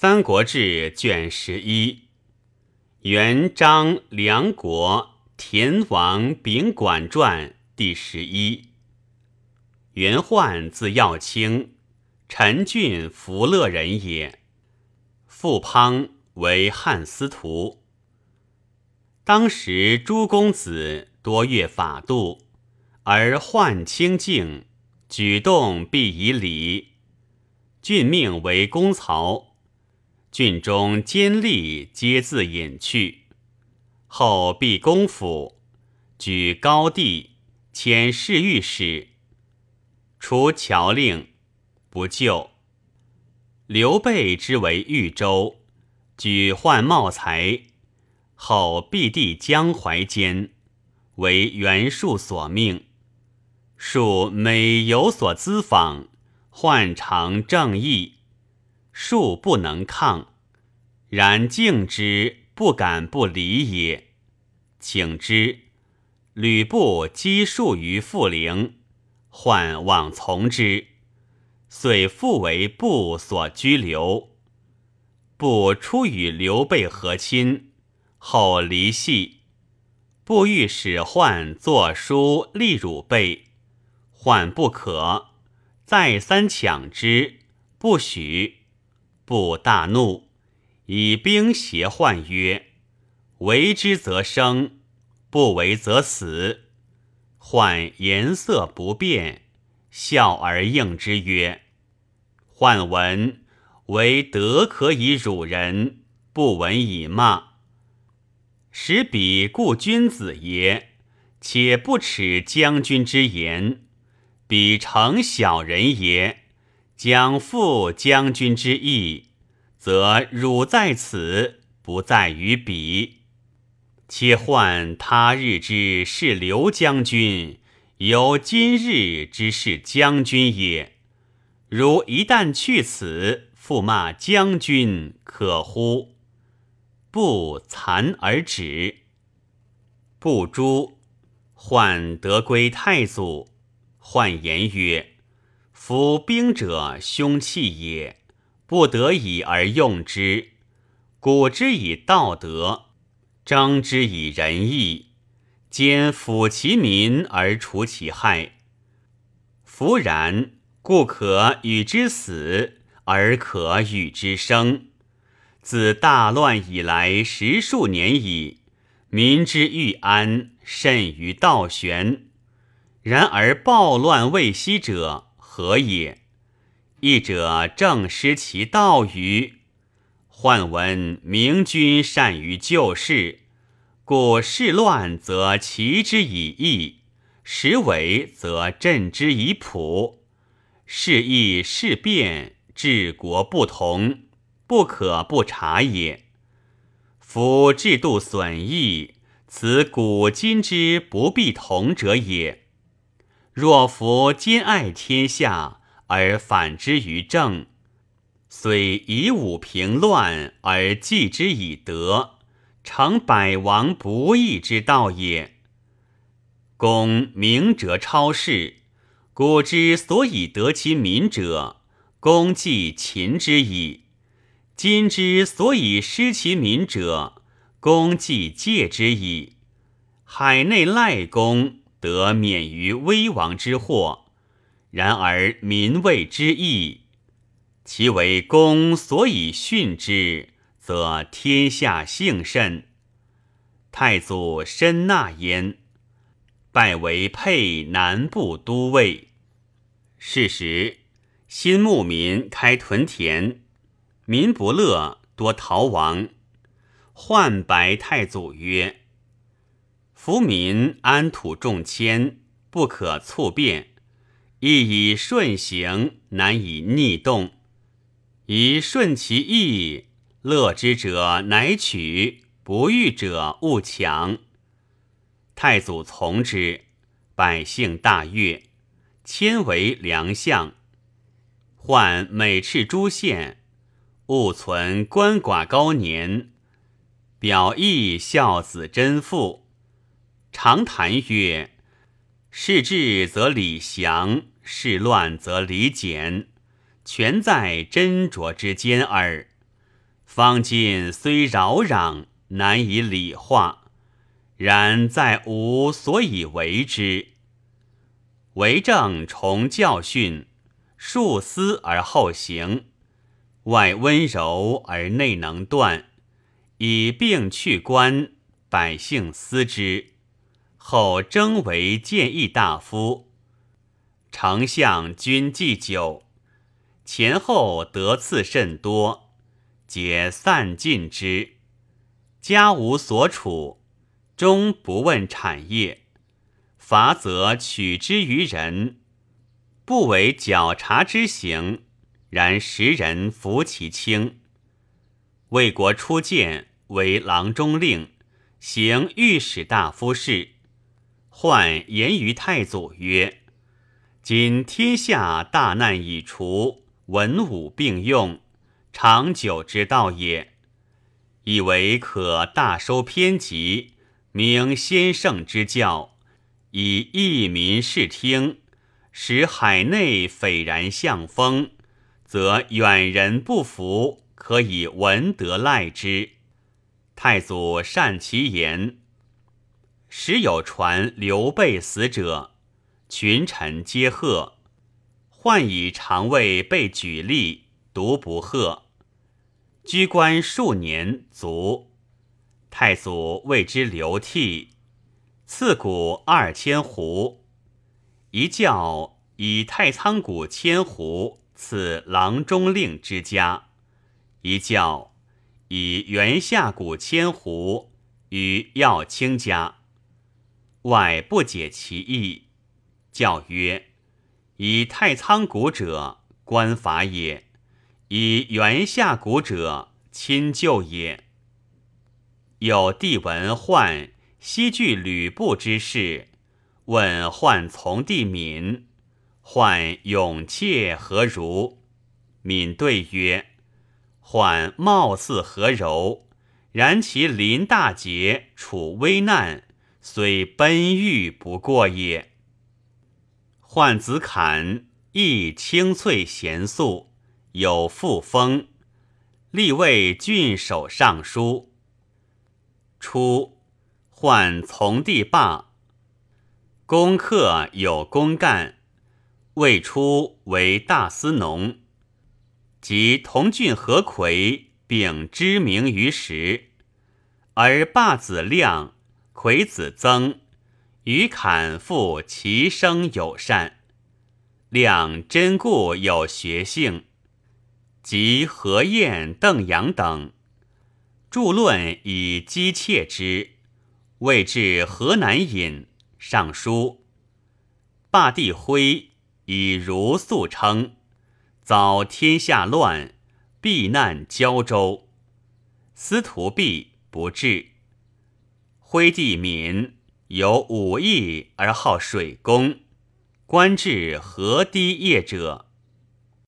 三国志》卷十一，元章梁国田王秉管传第十一。元焕字耀清，陈郡福乐人也。父滂为汉司徒。当时诸公子多阅法度，而焕清静，举动必以礼。郡命为公曹。郡中监吏皆自隐去，后毕公府，举高帝，迁侍御史，除侨令，不就。刘备之为豫州，举宦茂才，后毕帝江淮间，为袁术所命。术每有所咨访，宦常正义。术不能抗，然敬之不敢不礼也。请之，吕布击术于富陵，患往从之，遂复为部所拘留。部初与刘备和亲，后离系。布欲使患作书立辱备，患不可，再三抢之，不许。不大怒，以兵胁患曰：“为之则生，不为则死。”患颜色不变，笑而应之曰：“患闻为德可以辱人，不闻以骂。使彼故君子也，且不耻将军之言；彼诚小人也。”将负将军之意，则汝在此，不在于彼。且换他日之是刘将军，有今日之是将军也。如一旦去此，复骂将军，可乎？不惭而止。不诛，患得归太祖，患言曰。夫兵者，凶器也，不得已而用之。古之以道德，征之以仁义，兼抚其民而除其害。夫然，故可与之死，而可与之生。自大乱以来十数年矣，民之欲安，甚于道玄。然而暴乱未息者。何也？义者正失其道于。患闻明君善于救世，故事乱则齐之以义，时危则镇之以朴。事义事变，治国不同，不可不察也。夫制度损益，此古今之不必同者也。若夫兼爱天下而反之于政，虽以武平乱而继之以德，成百王不义之道也。公明哲超世，古之所以得其民者，公济秦之矣；今之所以失其民者，公济戒之矣。海内赖公。得免于危亡之祸，然而民畏之义，其为公所以训之，则天下幸甚。太祖申纳焉，拜为沛南部都尉。是时，新牧民开屯田，民不乐，多逃亡。患白太祖曰。夫民安土重迁，不可促变；亦以顺行，难以逆动。以顺其意，乐之者乃取，不欲者勿强。太祖从之，百姓大悦，迁为良相。患每敕诸县，勿存鳏寡高年，表义孝子贞妇。常谈曰：“事治则理祥，事乱则理简，全在斟酌之间耳。方今虽扰攘，难以理化，然在吾所以为之。为政重教训，数思而后行，外温柔而内能断，以病去官，百姓思之。后征为谏议大夫，丞相君祭酒，前后得赐甚多，皆散尽之。家无所处，终不问产业。罚则取之于人，不为矫察之行，然时人服其轻。魏国初见为郎中令，行御史大夫事。患言于太祖曰：“今天下大难已除，文武并用，长久之道也。以为可大收偏急，明先圣之教，以益民视听，使海内斐然向风，则远人不服，可以闻得赖之。”太祖善其言。时有传刘备死者，群臣皆贺。患以肠胃被举例，独不贺。居官数年，卒。太祖为之流涕，赐谷二千斛。一教以太仓谷千斛赐郎中令之家，一教以元下谷千斛与耀卿家。外不解其意，教曰：“以太仓谷者，官法也；以元下谷者，亲旧也。”有帝闻患西据吕布之事，问患从弟敏：“患勇怯何如？”敏对曰：“患貌似何柔，然其临大节，处危难。”虽奔欲不过也。患子坎亦清脆贤素，有复风，立为郡守尚书。初，患从弟罢，攻克有公干，未出为大司农，及同郡何魁，并知名于时，而罢子亮。魁子曾与侃父其生友善，亮真故有学性，及何晏、邓阳等著论以讥切之，谓至河南尹尚书。罢帝徽以如素称，遭天下乱，避难交州。司徒弼不至。徽帝敏有武艺而好水工，官至河堤业者。